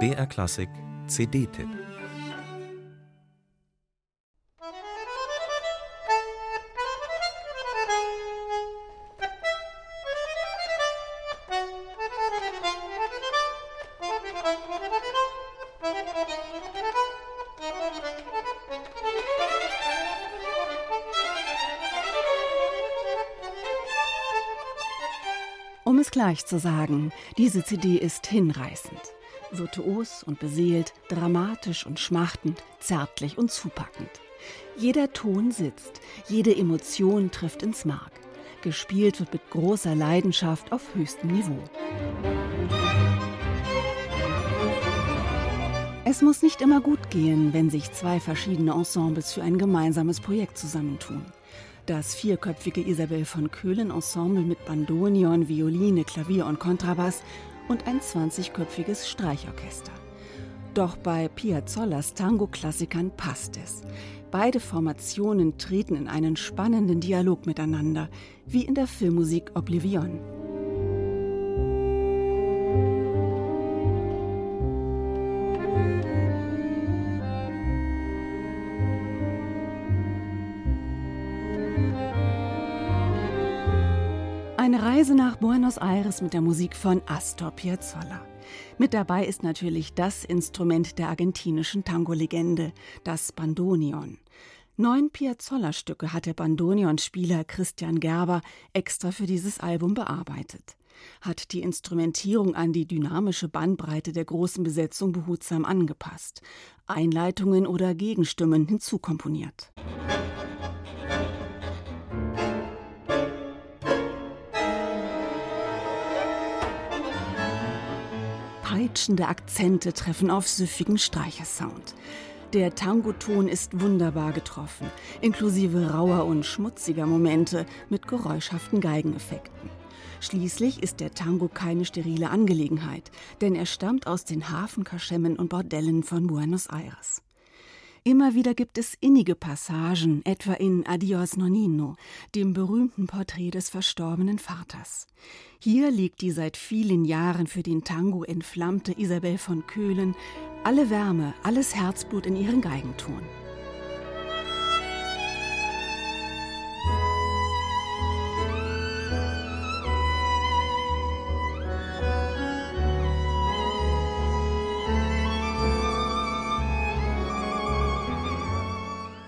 BR Klassik CD-Tipp Um es gleich zu sagen, diese CD ist hinreißend. Virtuos und beseelt, dramatisch und schmachtend, zärtlich und zupackend. Jeder Ton sitzt, jede Emotion trifft ins Mark. Gespielt wird mit großer Leidenschaft auf höchstem Niveau. Es muss nicht immer gut gehen, wenn sich zwei verschiedene Ensembles für ein gemeinsames Projekt zusammentun. Das vierköpfige Isabel von Köhlen Ensemble mit Bandonion, Violine, Klavier und Kontrabass und ein 20-köpfiges Streichorchester. Doch bei Piazzollas Tango-Klassikern passt es. Beide Formationen treten in einen spannenden Dialog miteinander, wie in der Filmmusik Oblivion. Eine Reise nach Buenos Aires mit der Musik von Astor Piazzolla. Mit dabei ist natürlich das Instrument der argentinischen Tango-Legende, das Bandonion. Neun Piazzolla-Stücke hat der Bandonion-Spieler Christian Gerber extra für dieses Album bearbeitet. Hat die Instrumentierung an die dynamische Bandbreite der großen Besetzung behutsam angepasst, Einleitungen oder Gegenstimmen hinzukomponiert. Peitschende Akzente treffen auf süffigen Streichersound. Der Tango-Ton ist wunderbar getroffen, inklusive rauer und schmutziger Momente mit geräuschhaften Geigeneffekten. Schließlich ist der Tango keine sterile Angelegenheit, denn er stammt aus den Hafenkaschemmen und Bordellen von Buenos Aires. Immer wieder gibt es innige Passagen, etwa in Adios Nonino, dem berühmten Porträt des verstorbenen Vaters. Hier liegt die seit vielen Jahren für den Tango entflammte Isabel von Köhlen, alle Wärme, alles Herzblut in ihren Geigenton.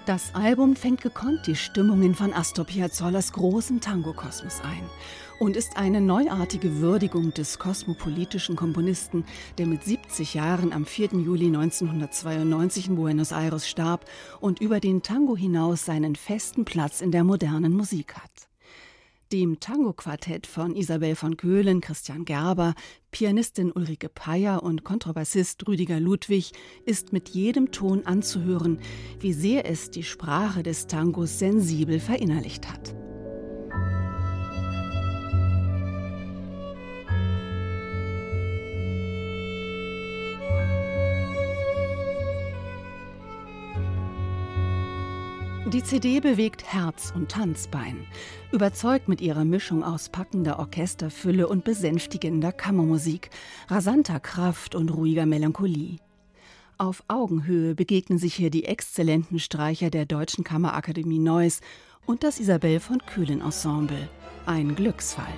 Das Album fängt gekonnt die Stimmungen von Astor Piazzollers großen Tango-Kosmos ein und ist eine neuartige Würdigung des kosmopolitischen Komponisten, der mit 70 Jahren am 4. Juli 1992 in Buenos Aires starb und über den Tango hinaus seinen festen Platz in der modernen Musik hat. Dem Tango-Quartett von Isabel von Köhlen, Christian Gerber, Pianistin Ulrike Peyer und Kontrabassist Rüdiger Ludwig ist mit jedem Ton anzuhören, wie sehr es die Sprache des Tangos sensibel verinnerlicht hat. Die CD bewegt Herz und Tanzbein, überzeugt mit ihrer Mischung aus packender Orchesterfülle und besänftigender Kammermusik, rasanter Kraft und ruhiger Melancholie. Auf Augenhöhe begegnen sich hier die exzellenten Streicher der Deutschen Kammerakademie Neuss und das Isabel von Köhlen Ensemble. Ein Glücksfall.